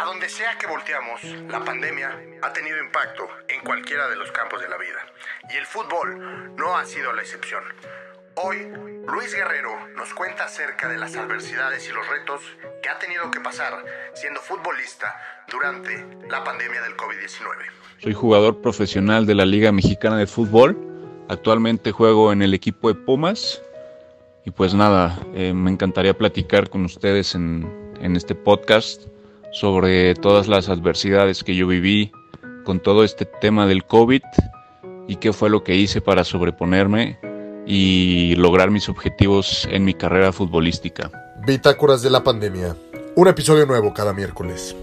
A donde sea que volteamos, la pandemia ha tenido impacto en cualquiera de los campos de la vida. Y el fútbol no ha sido la excepción. Hoy, Luis Guerrero nos cuenta acerca de las adversidades y los retos que ha tenido que pasar siendo futbolista durante la pandemia del COVID-19. Soy jugador profesional de la Liga Mexicana de Fútbol. Actualmente juego en el equipo de Pumas. Y pues nada, eh, me encantaría platicar con ustedes en, en este podcast sobre todas las adversidades que yo viví con todo este tema del COVID y qué fue lo que hice para sobreponerme y lograr mis objetivos en mi carrera futbolística. Bitácoras de la pandemia. Un episodio nuevo cada miércoles.